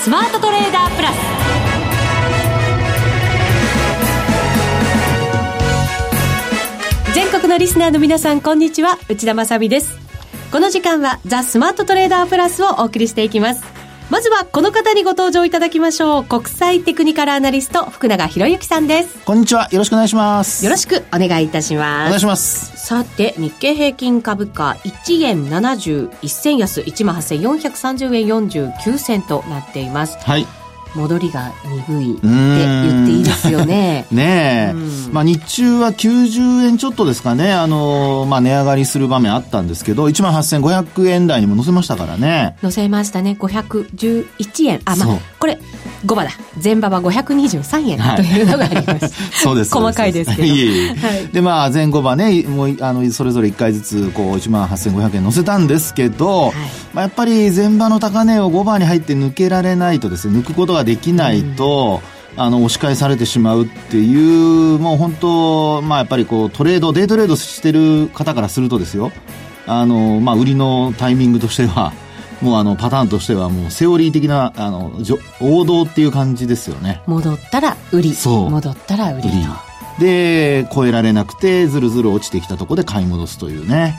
スマートトレーダープラス。全国のリスナーの皆さんこんにちは。内田まさです。この時間はザ・スマートトレーダープラスをお送りしていきます。まずはこの方にご登場いただきましょう。国際テクニカルアナリスト福永博之さんです。こんにちは。よろしくお願いします。よろしくお願いいたします。お願いします。さて日経平均株価1円71銭安1万8430円49銭となっています。はい戻りが鈍いって言っていいですよね。ねえ。まあ日中は90円ちょっとですかね、あの、まあ値上がりする場面あったんですけど、18,500円台にも乗せましたからね。乗せましたね。511円。あ、まあ、これ、5場だ。前場は523円というのがあります。そうです。細かいですけど。いえいえ。はい、で、まあ前後場ね、もう、あの、それぞれ1回ずつ、こう、18,500円乗せたんですけど、はい、まあやっぱり前場の高値を5番に入って抜けられないとですね、抜くことができないと、うん、あの押し返されてしまうっていうもう本当まあやっぱりこうトレードデイトレードしてる方からするとですよあのまあ売りのタイミングとしては もうあのパターンとしてはもうセオリー的なあの王道っていう感じですよね。戻ったら売り。そう。戻ったら売りとで、超えられなくて、ずるずる落ちてきたところで買い戻すというね。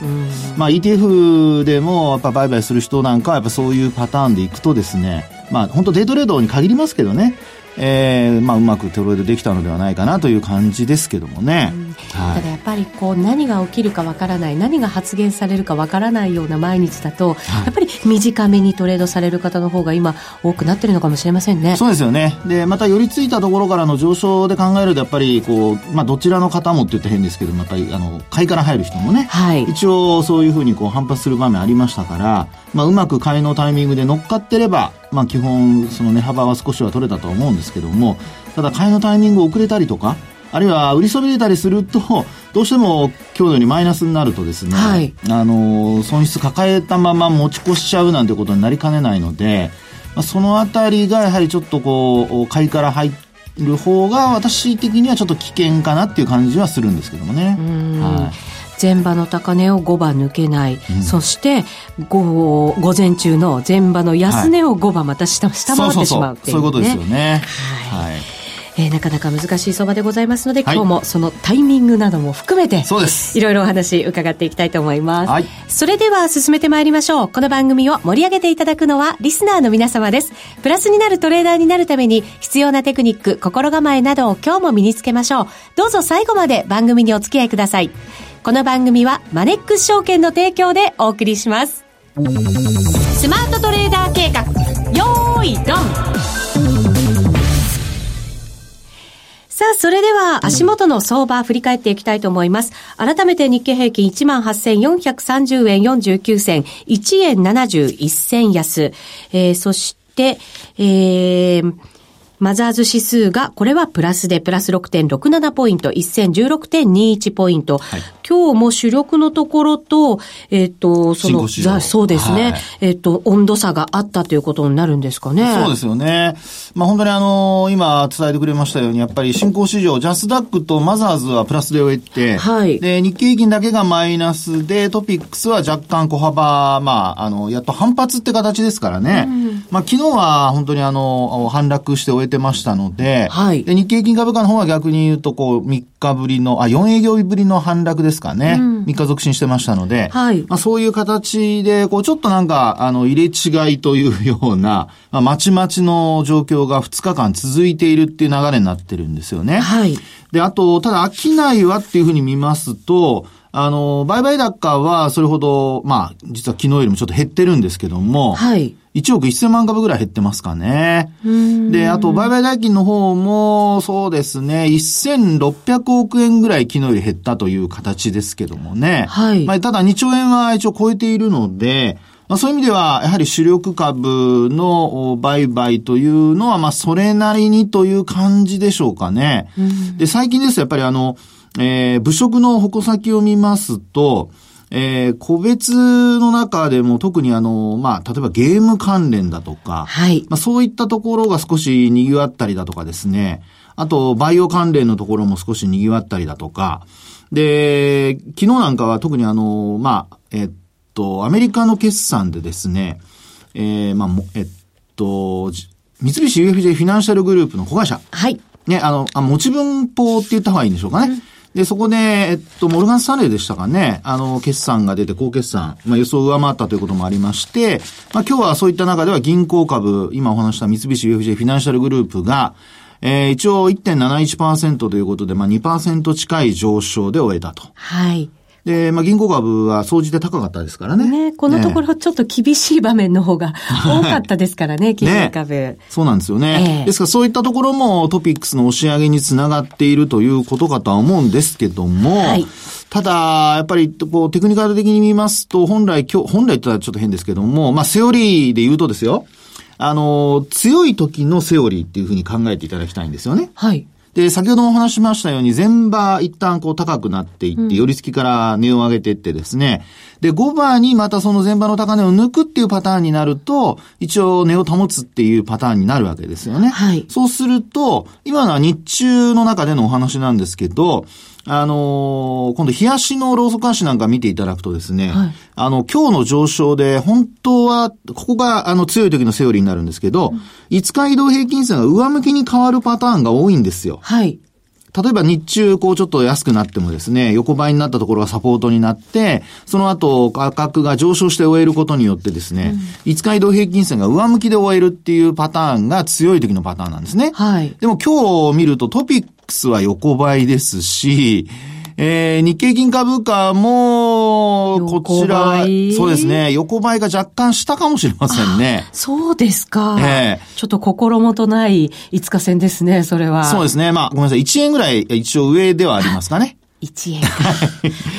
まあ ETF でも、やっぱ売買する人なんかは、やっぱそういうパターンでいくとですね、まあ本当デイトレードに限りますけどね、えー、まあうまくトレードできたのではないかなという感じですけどもね。はい、ただやっぱりこう何が起きるかわからない何が発言されるかわからないような毎日だと、はい、やっぱり短めにトレードされる方の方が今多くなってるのかもしれませんね。そうですよね。でまた寄り付いたところからの上昇で考えるとやっぱりこう、まあ、どちらの方もって言って変ですけどやっぱりあの買いから入る人もね、はい、一応そういうふうにこう反発する場面ありましたから、まあ、うまく買いのタイミングで乗っかってれば、まあ、基本その値幅は少しは取れたと思うんですけどもただ買いのタイミング遅れたりとかあるいは売りそびれたりすると、どうしても今日のようにマイナスになるとですね、はい、あの、損失抱えたまま持ち越しちゃうなんてことになりかねないので、まあ、そのあたりがやはりちょっとこう、買いから入る方が私的にはちょっと危険かなっていう感じはするんですけどもね。はい前場の高値を5番抜けない、うん、そして午午前中の前場の安値を5番また下,、下回ってしまうっていう、ね、そういうことですよね。はい、はいえー、なかなか難しい相場でございますので、はい、今日もそのタイミングなども含めて。いろいろお話伺っていきたいと思います。はい。それでは進めてまいりましょう。この番組を盛り上げていただくのは、リスナーの皆様です。プラスになるトレーダーになるために、必要なテクニック、心構えなどを今日も身につけましょう。どうぞ最後まで番組にお付き合いください。この番組は、マネックス証券の提供でお送りします。スマートトレーダー計画、よーい、ドンさあ、それでは足元の相場振り返っていきたいと思います。改めて日経平均18,430円49銭、1円71銭安。えー、そして、えー、マザーズ指数が、これはプラスでプラス6.67ポイント、1016.21ポイント。はい、今日も主力のところと、えっ、ー、と、その、そうですね、はい、えっ、ー、と、温度差があったということになるんですかね。そうですよね。まあ本当にあのー、今伝えてくれましたように、やっぱり新興市場、ジャスダックとマザーズはプラスで終えて、はい。で、日経平均だけがマイナスで、トピックスは若干小幅、まあ、あの、やっと反発って形ですからね。うん、まあ昨日は本当にあの、反落して終えてましたので、はい、で日経平均株価の方は逆に言うと、こう、3日ぶりの、あ、4営業日ぶりの反落ですかね。うん、3日続伸してましたので、はい、まあそういう形で、こう、ちょっとなんか、あの、入れ違いというような、まあ、まちまちの状況が2日間続いているっていう流れになってるんですよね。はい。で、あと、ただ、商いはっていうふうに見ますと、あの、売買高はそれほど、まあ、実は昨日よりもちょっと減ってるんですけども、はい。1億1000万株ぐらい減ってますかね。で、あと、売買代金の方も、そうですね、1600億円ぐらい昨日より減ったという形ですけどもね。はい。まあ、ただ2兆円は一応超えているので、まあ、そういう意味では、やはり主力株の売買というのは、まあ、それなりにという感じでしょうかね。で、最近ですと、やっぱりあの、えー、部職の矛先を見ますと、えー、個別の中でも特にあの、まあ、例えばゲーム関連だとか、はい。まあ、そういったところが少し賑わったりだとかですね。あと、バイオ関連のところも少し賑わったりだとか。で、昨日なんかは特にあの、まあ、えっと、アメリカの決算でですね、えー、まあ、えっと、三菱 UFJ フィナンシャルグループの子会社。はい。ね、あの、あ持ち分法って言った方がいいんでしょうかね。うんで、そこで、えっと、モルガンスタンレーでしたかね、あの、決算が出て、高決算、まあ予想を上回ったということもありまして、まあ今日はそういった中では銀行株、今お話した三菱 UFJ フィナンシャルグループが、えー、一応1.71%ということで、まあ2%近い上昇で終えたと。はい。で、まあ、銀行株は総じて高かったですからね。ね、このところちょっと厳しい場面の方が多かったですからね、銀行株、ね。そうなんですよね、えー、ですからそういったところもトピックスの押し上げにつながっているということかとは思うんですけども、はい、ただ、やっぱり、こう、テクニカル的に見ますと、本来、今日、本来って言ったらちょっと変ですけども、まあ、セオリーで言うとですよ、あの、強い時のセオリーっていうふうに考えていただきたいんですよね。はい。で、先ほどもお話しましたように、前場一旦こう高くなっていって、寄り付きから値を上げていってですね、で、5番にまたその前場の高値を抜くっていうパターンになると、一応値を保つっていうパターンになるわけですよね。はい。そうすると、今のは日中の中でのお話なんですけど、あのー、今度、冷やしのローソク足なんか見ていただくとですね、はい、あの、今日の上昇で、本当は、ここが、あの、強い時のセオリーになるんですけど、うん、5日移動平均線が上向きに変わるパターンが多いんですよ。はい。例えば日中、こうちょっと安くなってもですね、横ばいになったところがサポートになって、その後価格が上昇して終えることによってですね、うん、5日移動平均線が上向きで終えるっていうパターンが強い時のパターンなんですね。はい。でも今日見るとトピックスは横ばいですし、えー、日経金株価も、こちら、そうですね、横ばいが若干下かもしれませんね。そうですか。ええー、ちょっと心もとない5日線ですね、それは。そうですね。まあ、ごめんなさい。1円ぐらい一応上ではありますかね。1円か。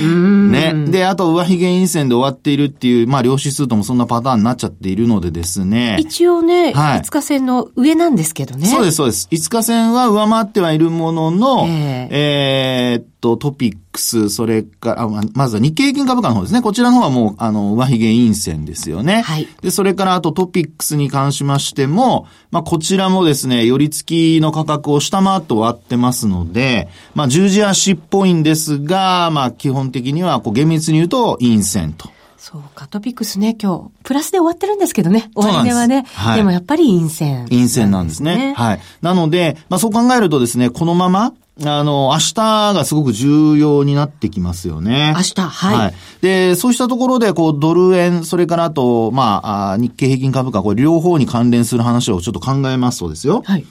ね。で、あと上髭陰線で終わっているっていう、まあ、量子数ともそんなパターンになっちゃっているのでですね。一応ね、はい、5日線の上なんですけどね。そうです、そうです。5日線は上回ってはいるものの、えー、えー、っと、トピックス、それから、まずは日経平均株価の方ですね。こちらの方はもう、あの、上髭陰線ですよね。はい。で、それからあとトピックスに関しましても、まあ、こちらもですね、寄り付きの価格を下回って終わってますので、まあ、十字足っぽいんですが、まあ、基本的には、こう、厳密に言うと、陰線と。そうか、トピックスね、今日、プラスで終わってるんですけどね、終値はね。はい、でもやっぱり陰線、陰線なんですね。はい。なので、まあそう考えるとですね、このまま、あの、明日がすごく重要になってきますよね。明日、はい。はい。で、そうしたところで、こう、ドル円、それからあと、まあ、日経平均株価、これ両方に関連する話をちょっと考えますとですよ。はい。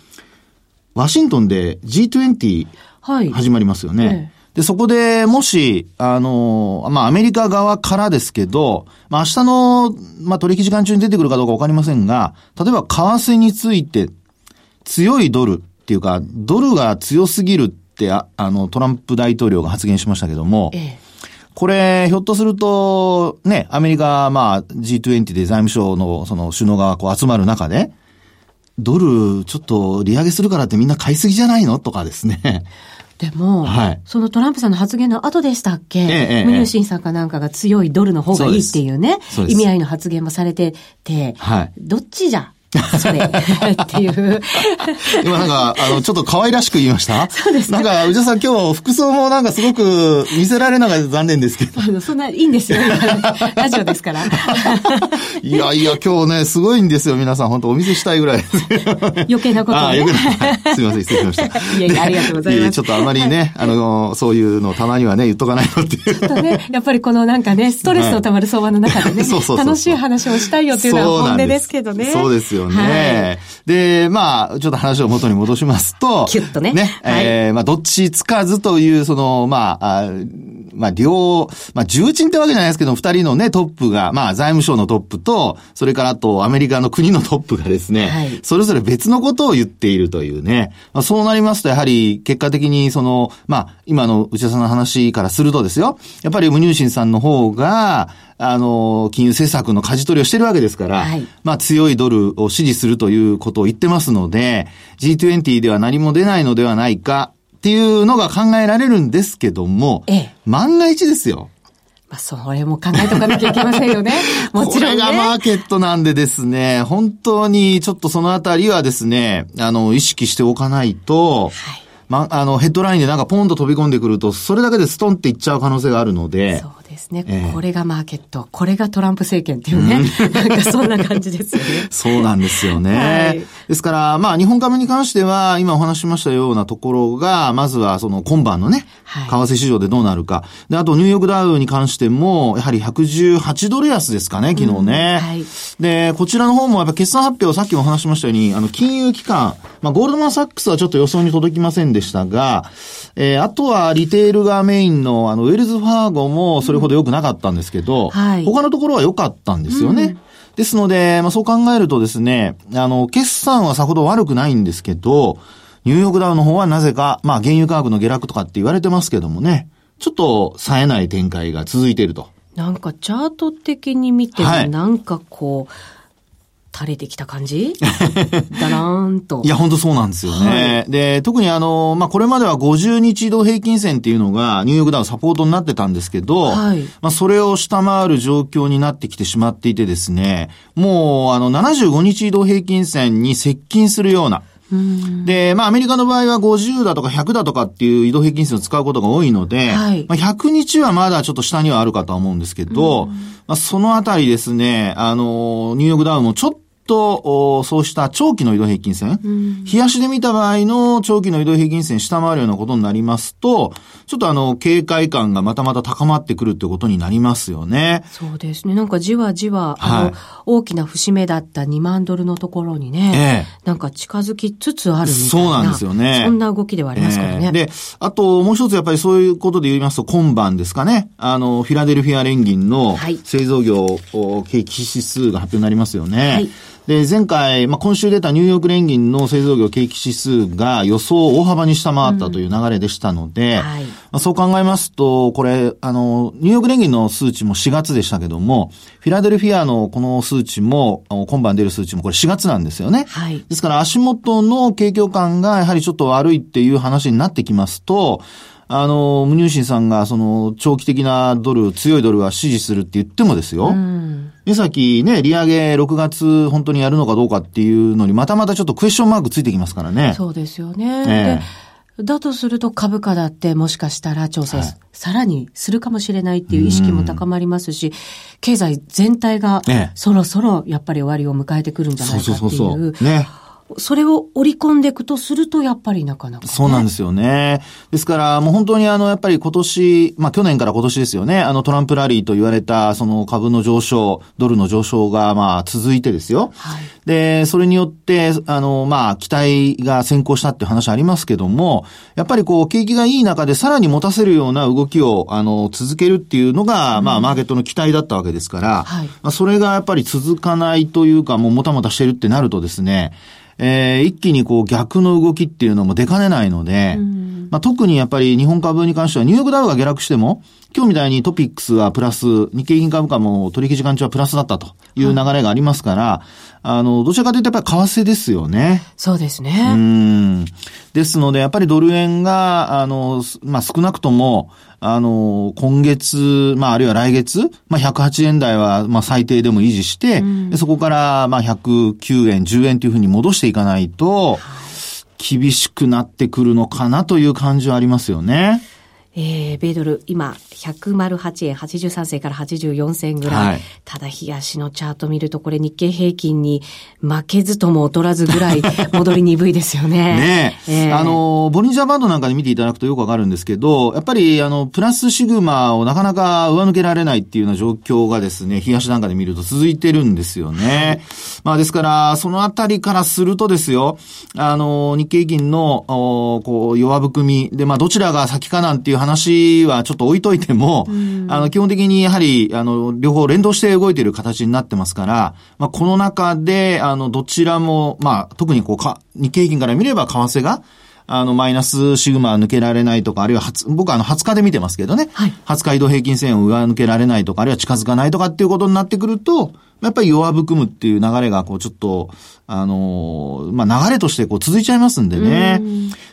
ワシントンで G20 始まりますよね。はいで、そこでもし、あの、まあ、アメリカ側からですけど、まあ、明日の、まあ、取引時間中に出てくるかどうかわかりませんが、例えば、為替について、強いドルっていうか、ドルが強すぎるってあ、あの、トランプ大統領が発言しましたけども、ええ、これ、ひょっとすると、ね、アメリカ、まあ、G20 で財務省の、その、首脳がこう集まる中で、ドル、ちょっと利上げするからってみんな買いすぎじゃないのとかですね。でも、はい、そのトランプさんの発言の後でしたっけ、ええ、ムニューシンさんかなんかが強いドルの方がいいっていうね、意味合いの発言もされてて、はい、どっちじゃ？それ っていう。今なんか、あの、ちょっと可愛らしく言いました？そうですなんか、宇田さん今日服装もなんかすごく見せられながら残念ですけど。そんな、いいんですよ。ラジオですから。いやいや、今日ね、すごいんですよ。皆さん、本当お見せしたいぐらい。余計なことね。あ、余計な、はい、すみません、失礼しました。いやいや、ありがとうございます。ちょっとあまりね、あの、そういうのたまにはね、言っとかないのっていう。ちょっとね、やっぱりこのなんかね、ストレスのたまる相場の中でね、そうそうそう楽しい話をしたいよっていうのは本音ですけどね。そうですよね。はい。で、まあ、ちょっと話を元に戻しますと、キュッとね。ね、はい、えー、まあ、どっちつかずという、その、まあ、あまあ、両、まあ、重鎮ってわけじゃないですけど、二人のね、トップが、まあ、財務省のトップと、それからあと、アメリカの国のトップがですね、はい、それぞれ別のことを言っているというね、まあ、そうなりますと、やはり、結果的に、その、まあ、今の内田さんの話からするとですよ、やっぱりムニューシンさんの方が、あの、金融政策の舵取りをしてるわけですから、はい、まあ強いドルを支持するということを言ってますので、G20 では何も出ないのではないかっていうのが考えられるんですけども、ええ、万が一ですよ。まあ、それも考えとかなきゃいけませんよね。もちろん、ね、これがマーケットなんでですね、本当にちょっとそのあたりはですね、あの、意識しておかないと、はいま、あの、ヘッドラインでなんかポンと飛び込んでくると、それだけでストンっていっちゃう可能性があるので、そうですね、えー、これがマーケット、これがトランプ政権っていうね、うん、なんかそんな感じですよね。そうなんですよね。はい、ですから、まあ日本株に関しては、今お話しましたようなところが、まずはその今晩のね、はい、為替市場でどうなるか。で、あとニューヨークダウに関しても、やはり118ドル安ですかね、昨日ね。うんはい、で、こちらの方もやっぱ決算発表、さっきも話しましたように、あの、金融機関、まあゴールドマンサックスはちょっと予想に届きませんでしたが、えー、あとはリテールがメインの、あの、ウェルズファーゴもそれほど良くなかったんですけど、うんはい、他のところは良かったんですよね。うん、ですので、まあそう考えるとですね、あの、決算はさほど悪くないんですけど、ニューヨークダウの方はなぜか、まあ原油価格の下落とかって言われてますけどもね、ちょっと冴えない展開が続いていると。なんかチャート的に見ても、なんかこう、垂れてきた感じ？だらーんと。いや、本当そうなんですよね。はい、で、特にあの、まあ、これまでは50日移動平均線っていうのがニューヨークダウンサポートになってたんですけど、はい、まあ、それを下回る状況になってきてしまっていてですね、もう、あの、75日移動平均線に接近するような、で、まあアメリカの場合は50だとか100だとかっていう移動平均数を使うことが多いので、はい、まあ100日はまだちょっと下にはあるかとは思うんですけど、まあそのあたりですね、あの、ニューヨークダウンもちょっと、そうした長期の移動平均線、うん、冷やしで見た場合の長期の移動平均線下回るようなことになりますと、ちょっとあの、警戒感がまたまた高まってくるってことになりますよね。そうですね。なんかじわじわ、あの、はい、大きな節目だった2万ドルのところにね、ええ、なんか近づきつつあるみたいな。そうなんですよね。そんな動きではありますからね。え、で、あともう一つやっぱりそういうことで言いますと、今晩ですかね。あの、フィラデルフィア連銀の製造業景気指数が発表になりますよね。はいで、前回、まあ、今週出たニューヨーク連銀の製造業景気指数が予想を大幅に下回ったという流れでしたので、うん。はい、まあ、そう考えますと、これ、あの、ニューヨーク連銀の数値も4月でしたけども、フィラデルフィアのこの数値も、今晩出る数値もこれ4月なんですよね。はい、ですから足元の景況感がやはりちょっと悪いっていう話になってきますと、あの、無入信さんが、その、長期的なドル、強いドルは支持するって言ってもですよ。うん。目先ね、利上げ6月本当にやるのかどうかっていうのに、またまたちょっとクエスチョンマークついてきますからね。そうですよね。ええ、だとすると株価だってもしかしたら調整、さらにするかもしれないっていう意識も高まりますし、経済全体がそろそろやっぱり終わりを迎えてくるんじゃないかっていう。そうそうそうそうね。それを織り込んでいくとすると、やっぱりなかなか、ね、そうなんですよね。ですから、もう本当にあの、やっぱり今年、まあ去年から今年ですよね、あのトランプラリーと言われた、その株の上昇、ドルの上昇がまあ続いてですよ。はい、で、それによって、あの、まあ期待が先行したっていう話ありますけども、やっぱりこう、景気がいい中でさらに持たせるような動きを、あの、続けるっていうのが、うん、まあマーケットの期待だったわけですから、はい、まあそれがやっぱり続かないというか、もうもたもたしてるってなるとですね、えー、一気にこう逆の動きっていうのも出かねないので、まあ、特にやっぱり日本株に関してはニューヨークダウが下落しても、今日みたいにトピックスはプラス、日経平均株価も取引時間中はプラスだったという流れがありますから、はい、あの、どちらかというとやっぱり為替ですよね。そうですね。うん。ですので、やっぱりドル円が、あの、まあ、少なくとも、あの、今月、まあ、あるいは来月、まあ、108円台は、まあ、最低でも維持して、うん、そこから、まあ、109円、10円というふうに戻していかないと、厳しくなってくるのかなという感じはありますよね。えー、米ドル、今、108円83銭から84銭ぐらい。はい、ただ、冷やしのチャート見ると、これ日経平均に負けずとも劣らずぐらい 戻り鈍いですよね。ねえ。ー、あの、ボリンジャーバンドなんかで見ていただくとよくわかるんですけど、やっぱり、あの、プラスシグマをなかなか上抜けられないっていうような状況がですね、冷やしなんかで見ると続いてるんですよね。まあ、ですから、そのあたりからするとですよ、あの、日経平均の、こう、弱含みで、まあ、どちらが先かなんていう話はちょっと置いといても、あの、基本的にやはり、あの、両方連動して動いている形になってますから、まあ、この中で、あの、どちらも、まあ、特にこう、か、日経平均から見れば為替が、あの、マイナスシグマ抜けられないとか、あるいは僕はあの、20日で見てますけどね。はい。20日移動平均線を上抜けられないとか、あるいは近づかないとかっていうことになってくると、やっぱり弱含むっていう流れが、こう、ちょっと、あのー、まあ、流れとしてこう続いちゃいますんでね。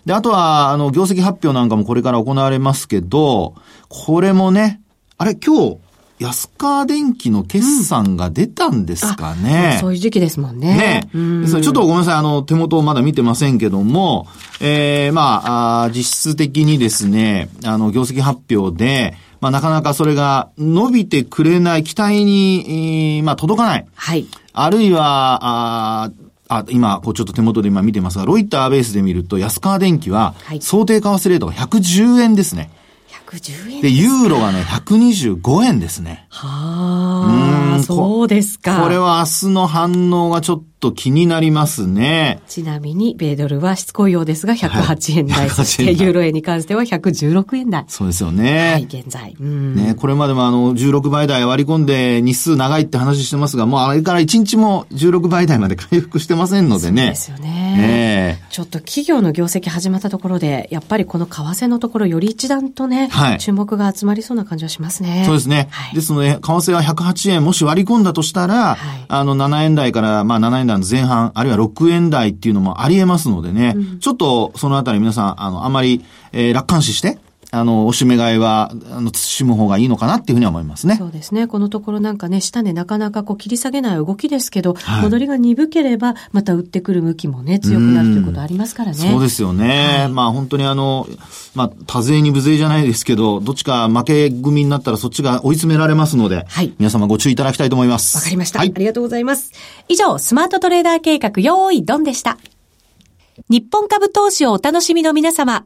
で、あとは、あの、業績発表なんかもこれから行われますけど、これもね、あれ、今日、安川電機の決算が出たんですかね。うん、そういう時期ですもんね。ね。ちょっとごめんなさい、あの、手元をまだ見てませんけども、ええー、まあ、あ実質的にですね、あの、業績発表で、まあ、なかなかそれが伸びてくれない、期待に、まあ、届かない。はい。あるいは、ああ、今、こうちょっと手元で今見てますが、ロイターベースで見ると、安川電機は、想定為替レートが110円ですね。110円でユーロがね、125円ですね。はあ、そうですか。これは明日の反応がちょっと気になりますね。ちなみに、米ドルはしつこいようですが、108円台。はい、そして、ユーロ円に関しては116円台。そうですよね。はい、現在。ね、これまでもあの、16倍台割り込んで日数長いって話してますが、もうあれから1日も16倍台まで回復してませんのでね。そうですよね。えー、ちょっと企業の業績始まったところで、やっぱりこの為替のところより一段とね、はい、注目が集まりそうな感じはしますね。そうですね。はい、ですので、為替は108円もし割り込んだとしたら、はい、あの、7円台から、まあ7円台の前半、あるいは6円台っていうのもあり得ますのでね、うん、ちょっとそのあたり皆さん、あの、あまり、えー、楽観視して、あの、おしめ買いは、あの、慎む方がいいのかなっていうふうに思いますね。そうですね。このところなんかね、下値なかなかこう切り下げない動きですけど、はい、戻りが鈍ければ、また売ってくる向きもね、強くなるということありますからね。そうですよね。はい、まあ本当にあの、まあ、多勢に無勢じゃないですけど、どっちか負け組になったらそっちが追い詰められますので、はい。皆様ご注意いただきたいと思います。わかりました。はい。ありがとうございます。以上、スマートトレーダー計画、用意ドンでした。日本株投資をお楽しみの皆様。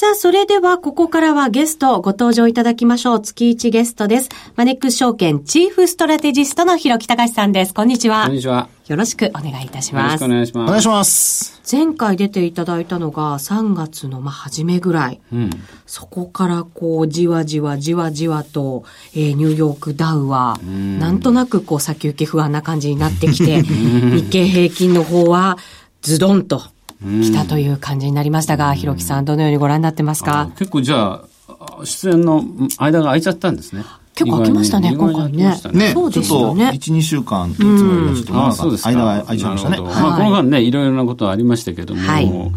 さあ、それではここからはゲストご登場いただきましょう。月1ゲストです。マネックス証券チーフストラテジストの広木隆さんです。こんにちは。こんにちは。よろしくお願いいたします。よろしくお願いします。お願いします。前回出ていただいたのが3月のまあ初めぐらい。うん、そこからこうじわじわじわじわと、えー、ニューヨークダウは、なんとなくこう先行き不安な感じになってきて、日経平均の方はズドンと。来たという感じになりましたが、ひろきさん、どのようにご覧になってますか？結構じゃあ、出演の間が空いちゃったんですね。結構空きましたね、今回ね。ね、そうですよね。1、2週間つもりがちょっと、あそうです間が空いちゃいましたね。まあ、この間ね、いろいろなことありましたけども、はい、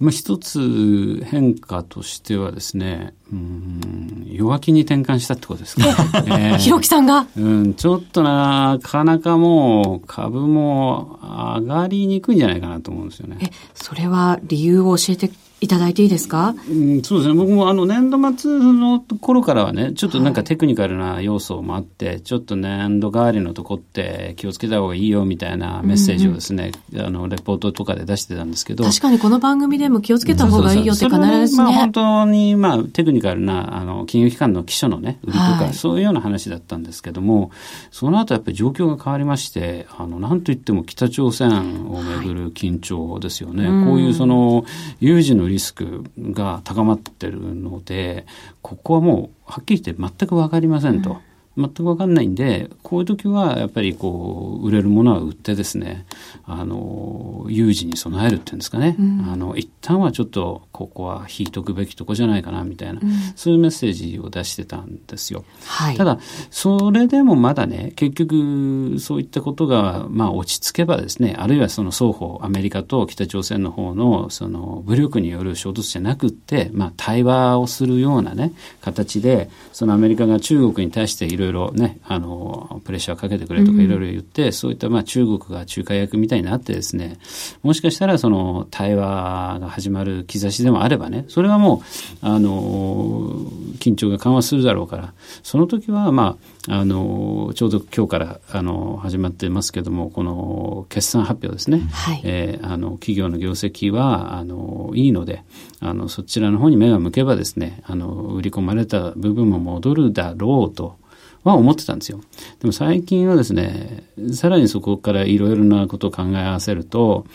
まあ、一つ変化としてはですね、うん、弱気に転換したってことですか、ね。ひろきさんが？うん、ちょっとなかなかもう株も上がりにくいんじゃないかなと思うんですよね。え、それは理由を教えていただいていいですか、うん、そうですね。僕もあの年度末の頃からはね、ちょっとなんかテクニカルな要素もあって、はい、ちょっと年度代わりのとこって気をつけた方がいいよみたいなメッセージをですね、うんうん、あの、レポートとかで出してたんですけど。確かにこの番組でも気をつけた方がいいよって必ずね。まあ本当にまあテクニカルなあの金融機関の基礎のね、売りとか、はい、そういうような話だったんですけども、その後やっぱり状況が変わりまして、あの、なんといっても北朝鮮をめぐる緊張ですよね。はい、こういうその有事のリスクが高まってるので、ここはもうはっきり言って全く分かりませんと。全く分かんないんで、こういう時はやっぱりこう、売れるものは売ってですね、あの、有事に備えるっていうんですかね、うん、あの、一旦はちょっとここは引いとくべきとこじゃないかなみたいな、うん、そういうメッセージを出してたんですよ。はい、ただ、それでもまだね、結局そういったことが、まあ落ち着けばですね、あるいはその双方、アメリカと北朝鮮の方のその武力による衝突じゃなくって、まあ対話をするようなね、形で、そのアメリカが中国に対していろいろね、あの、プレッシャーをかけてくれとかいろいろ言って、うん、そういったまあ中国が仲介役みたいになってですね、もしかしたらその対話が始まる兆しでもあればね、それはもう、あの、緊張が緩和するだろうから、その時はまあ、あの、ちょうど今日からあの始まってますけども、この決算発表ですね、はい、えー、あの企業の業績はあのいいので、あのそちらの方に目が向けばですね、あの売り込まれた部分も戻るだろうと。は思ってたんですよ。でも最近はですね、さらにそこからいろいろなことを考え合わせると、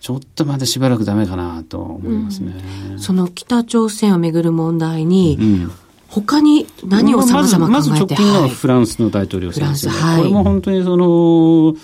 ちょっとまだしばらくダメかなと思いますね。うん、その北朝鮮をめぐる問題に、うん、他に何をさまざま考えて、まず直近のフランスの大統領選ですね、はい、これも本当にその、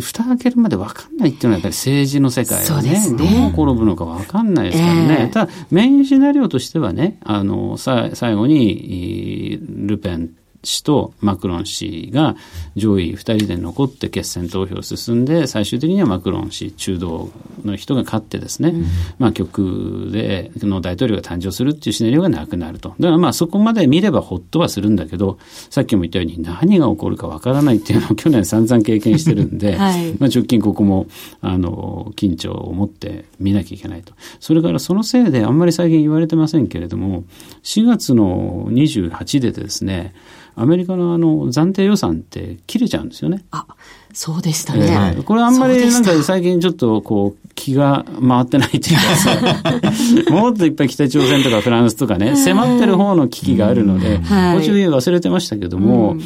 蓋開けるまで分かんないっていうのはやっぱり政治の世界はね、ね。どう転ぶのか分かんないですからね。えー、ただ、メインシナリオとしてはね、あの、さ最後に、ルペン氏とマクロン氏が上位2人で残って決選投票進んで最終的にはマクロン氏中道の人が勝ってですね、うん、まあ極での大統領が誕生するっていうシナリオがなくなると。だからまあそこまで見ればほっとはするんだけどさっきも言ったように何が起こるかわからないっていうのを去年散々経験してるんで、はい、まあ直近ここもあの緊張を持って見なきゃいけないと。それからそのせいであんまり最近言われてませんけれども4月の28でですねアメリカのあの暫定予算って切れちゃうんですよね。あ、そうでしたね。えー、これあんまりなんか最近ちょっとこう気が回ってないっていうか。もっといっぱい北朝鮮とかフランスとかね、迫ってる方の危機があるので、もちろん忘れてましたけども、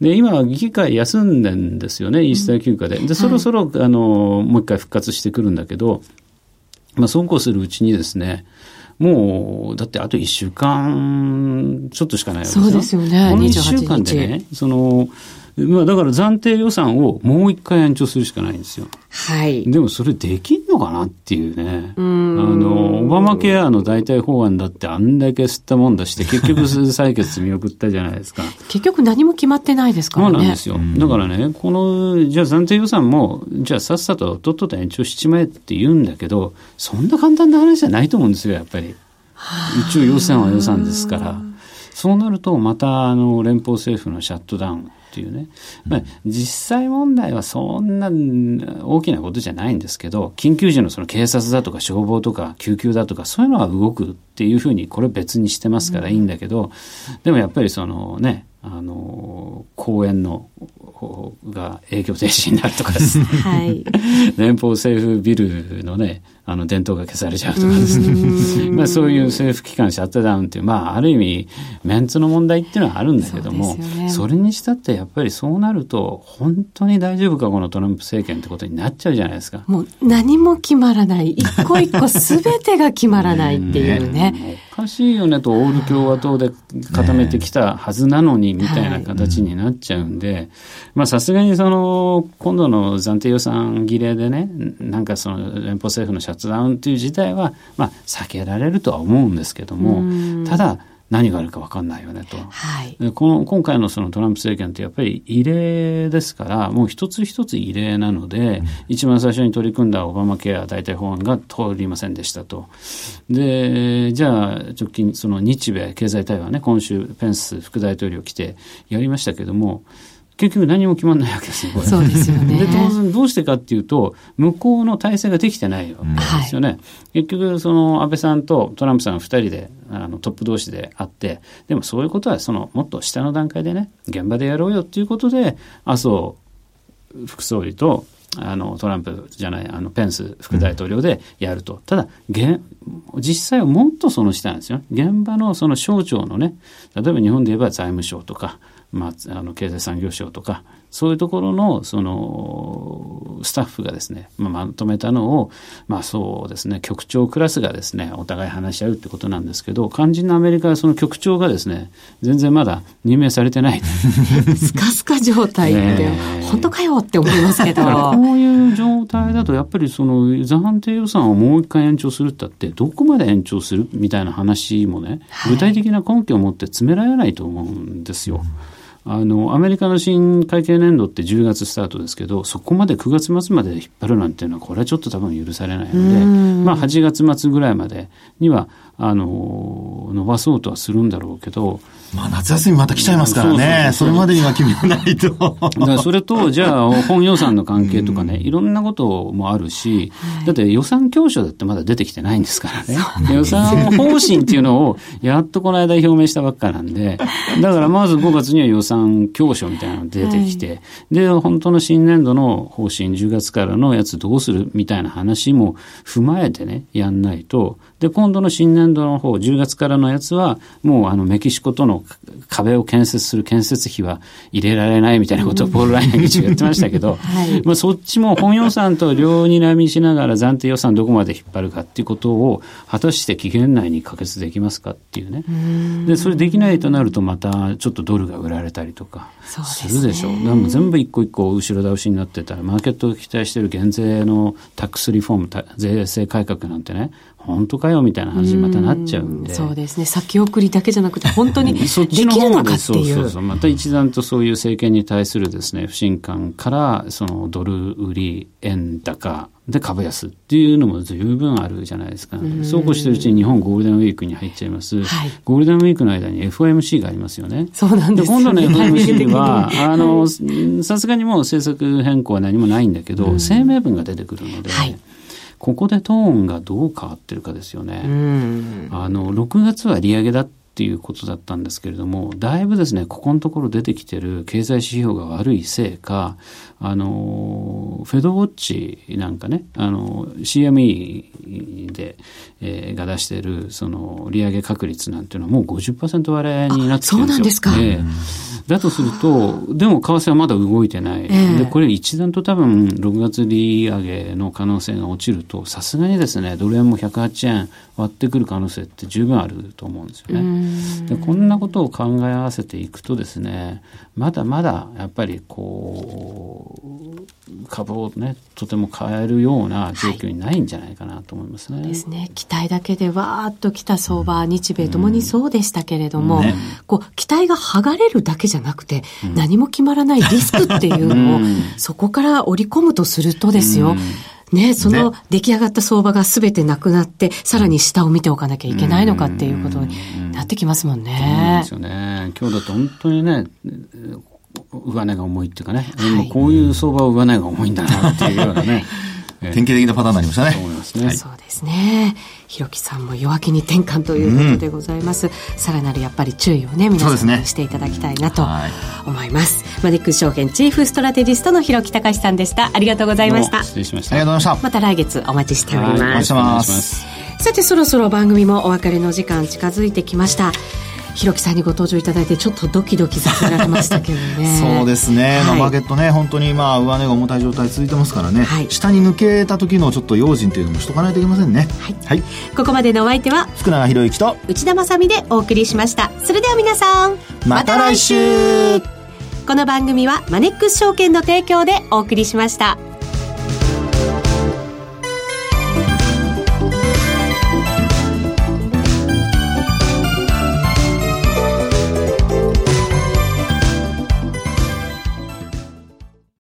で、今、議会休んでんですよね、イースター休暇で。で、そろそろ、あの、もう一回復活してくるんだけど、まあ、そうこうするうちにですね、もう、だってあと1週間ちょっとしかないわけですよ。そうですよね。この1週間でね、その、まあだから暫定予算をもう一回延長するしかないんですよ。はい。でもそれできんのかなっていうね。うあの、オバマケアの代替法案だってあんだけ吸ったもんだして、結局採決見送ったじゃないですか。結局何も決まってないですからね。そうなんですよ。だからね、この、じゃあ暫定予算も、じゃあさっさととっとと延長しちまえって言うんだけど、そんな簡単な話じゃないと思うんですよ、やっぱり。一応予算は予算ですから。そうなると、また、あの、連邦政府のシャットダウンっていうね、まあ、実際問題はそんな大きなことじゃないんですけど、緊急時のその警察だとか消防とか救急だとか、そういうのが動くっていうふうに、これ別にしてますからいいんだけど、でもやっぱりそのね、あの、公園のが営業停止になるとかですね、はい、連邦政府ビルのね、あの伝統が消されちゃうとかですね、まあそういう政府機関シャットダウンっていう、まあある意味メンツの問題っていうのはあるんだけども、そね、それにしたってやっぱりそうなると、本当に大丈夫か、このトランプ政権ってことになっちゃうじゃないですか。もう何も決まらない。一個一個すべてが決まらないっていうね。おかしいよねと、オール共和党で固めてきたはずなのに、みたいな形になっちゃうんで、まあさすがにその、今度の暫定予算儀礼でね、なんかその連邦政府のシャットダウンという事態は、まあ避けられるとは思うんですけども、ただ、何があるか分かんないよねと、はい、この今回のそのトランプ政権ってやっぱり異例ですからもう一つ一つ異例なので、うん、一番最初に取り組んだオバマケア大体法案が通りませんでしたと。でじゃあ直近その日米経済対話ね今週ペンス副大統領来てやりましたけども結局何も決まらないわけですよ、そうですよね。で、当然どうしてかっていうと、向こうの体制ができてないわけですよね。うん、結局、その安倍さんとトランプさん二人で、あの、トップ同士で会って、でもそういうことは、その、もっと下の段階でね、現場でやろうよっていうことで、麻生副総理と、あの、トランプじゃない、あの、ペンス副大統領でやると。うん、ただ、実際はもっとその下なんですよ。現場のその省庁のね、例えば日本で言えば財務省とか、まあ、あの経済産業省とかそういうところのそのスタッフがですね、まあ、まとめたのを、まあそうですね、局長クラスがですね、お互い話し合うってことなんですけど、肝心のアメリカはその局長がですね、全然まだ任命されてない。スカスカ状態って、本当かよって思いますけど。こういう状態だと、やっぱりその暫定予算をもう一回延長するったって、どこまで延長するみたいな話もね、具体的な根拠を持って詰められないと思うんですよ。あの、アメリカの新会計年度って10月スタートですけど、そこまで9月末まで引っ張るなんていうのは、これはちょっと多分許されないので、まあ8月末ぐらいまでには、あの、伸ばそうとはするんだろうけど、まあ夏休みまた来ちゃいますからね。それまでには決め ないと。だからそれと、じゃあ本予算の関係とかね、いろんなこともあるし、だって予算教書だってまだ出てきてないんですからね。予算方針っていうのを、やっとこの間表明したばっかなんで、だからまず5月には予算教書みたいなのが出てきて、で、本当の新年度の方針、10月からのやつどうするみたいな話も踏まえてね、やんないと、で、今度の新年度の方、10月からのやつは、もうあのメキシコとの壁を建設する建設費は入れられないみたいなことをポール・ライナー議長が言ってましたけど、はい、まあそっちも本予算と両にらみしながら暫定予算どこまで引っ張るかっていうことを果たして期限内に可決できますかっていうね。で、それできないとなるとまたちょっとドルが売られたりとかするでしょう。うでも全部一個一個後ろ倒しになってたらマーケットが期待している減税のタックスリフォーム、税制改革なんてね、本当かよみたいな話にまたなっちゃうんで。うそうですね。先送りだけじゃなくて、本当にできるのかっていう。そうそうそう。また一段とそういう政権に対するですね、不信感から、そのドル売り、円高、で株安っていうのも十分あるじゃないですか。そうこうしてるうちに日本ゴールデンウィークに入っちゃいます。はい、ゴールデンウィークの間に FOMC がありますよね。そうなんです、ね、今度の FOMC は、あの、さすがにもう政策変更は何もないんだけど、声明文が出てくるので、はいここでトーンがどう変わってるかですよね。あの、6月は利上げだっていうことだったんですけれども、だいぶですね、ここのところ出てきてる経済指標が悪いせいか、あの、フェドウォッチなんかね、あの、CME で、えー、が出している、その、利上げ確率なんていうのはもう50%割れになってきてるんですよ。そうなんですか。えー、だとすると、でも為替はまだ動いてない。えー、で、これ一段と多分、6月利上げの可能性が落ちると、さすがにですね、ドル円も108円割ってくる可能性って十分あると思うんですよね。で、こんなことを考え合わせていくとですね、まだまだ、やっぱりこう、株をねとても変えるような状況にないんじゃないかなと思いますね。はい、ですね。期待だけでわーっと来た相場、日米ともにそうでしたけれども、うんね、こう期待が剥がれるだけじゃなくて、うん、何も決まらないリスクっていうのを、そこから織り込むとするとですよ。ね、その出来上がった相場が全てなくなって、さらに下を見ておかなきゃいけないのかっていうことになってきますもんね。そうですよね。今日だと本当にね、上値が重いっていうかね、はい、こういう相場は上値が重いんだなっていうようなね。典型的なパターンになりましたね。そう思いますね。はい、そうですね。ひろきさんも弱気に転換ということでございます。さ、ら、なるやっぱり注意をね、皆さんにしていただきたいなと思います。すね、マネックス証券チーフストラテジストのひろきたかしさんでした。ありがとうございました。失礼しました。ありがとうございました。また来月お待ちしております。お待ちしてます。さて、そろそろ番組もお別れの時間近づいてきました。ひろきさんにご登場いただいてちょっとドキドキさせられましたけどね。そうですね、はい、まあ、マーケットね本当にまあ上値が重たい状態続いてますからね、はい、下に抜けた時のちょっと用心というのもしとかないといけませんね。はい、はい、ここまでのお相手は福永博之と内田まさでお送りしました。それでは皆さんまた来週。この番組はマネックス証券の提供でお送りしました。